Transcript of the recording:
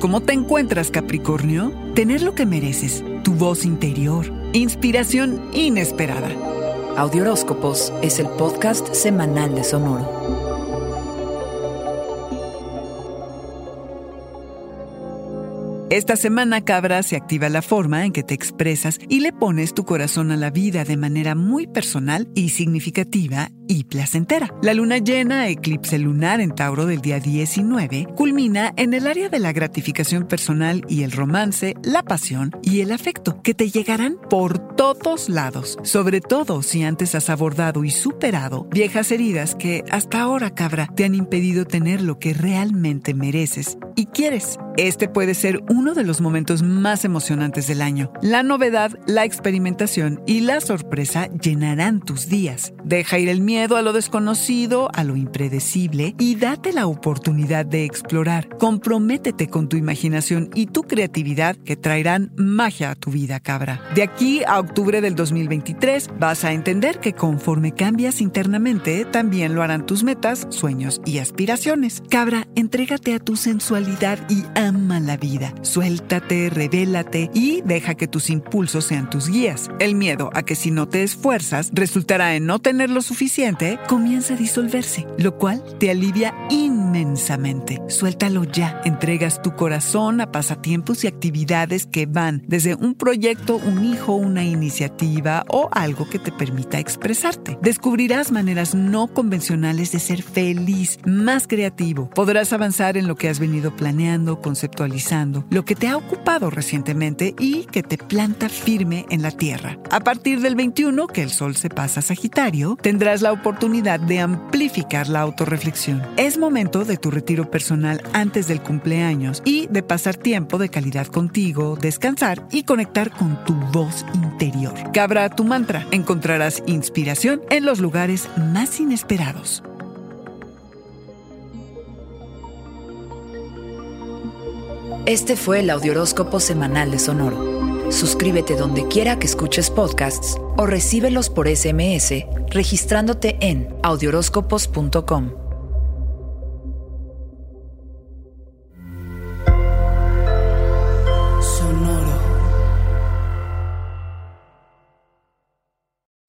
¿Cómo te encuentras, Capricornio? Tener lo que mereces, tu voz interior, inspiración inesperada. Audioróscopos es el podcast semanal de Sonoro. Esta semana, Cabra, se activa la forma en que te expresas y le pones tu corazón a la vida de manera muy personal y significativa y placentera. La luna llena, eclipse lunar en Tauro del día 19, culmina en el área de la gratificación personal y el romance, la pasión y el afecto, que te llegarán por todos lados, sobre todo si antes has abordado y superado viejas heridas que hasta ahora, Cabra, te han impedido tener lo que realmente mereces y quieres. Este puede ser uno de los momentos más emocionantes del año. La novedad, la experimentación y la sorpresa llenarán tus días. Deja ir el miedo a lo desconocido, a lo impredecible y date la oportunidad de explorar. Comprométete con tu imaginación y tu creatividad que traerán magia a tu vida, cabra. De aquí a octubre del 2023 vas a entender que conforme cambias internamente, también lo harán tus metas, sueños y aspiraciones. Cabra, entrégate a tu sensualidad y ama la vida. Suéltate, revélate y deja que tus impulsos sean tus guías. El miedo a que si no te esfuerzas resultará en no tener lo suficiente comienza a disolverse, lo cual te alivia inmensamente. Suéltalo ya. Entregas tu corazón a pasatiempos y actividades que van desde un proyecto, un hijo, una iniciativa o algo que te permita expresarte. Descubrirás maneras no convencionales de ser feliz, más creativo. Podrás avanzar en lo que has venido planeando, conceptualizando, lo que te ha ocupado recientemente y que te planta firme en la tierra. A partir del 21, que el sol se pasa a Sagitario, tendrás la oportunidad de amplificar la autorreflexión. Es momento de tu retiro personal antes del cumpleaños y de pasar tiempo de calidad contigo, descansar y conectar con tu voz interior. Cabra tu mantra. Encontrarás inspiración en los lugares más inesperados. Este fue el Audioróscopo Semanal de Sonoro. Suscríbete donde quiera que escuches podcasts o recíbelos por SMS registrándote en audioróscopos.com.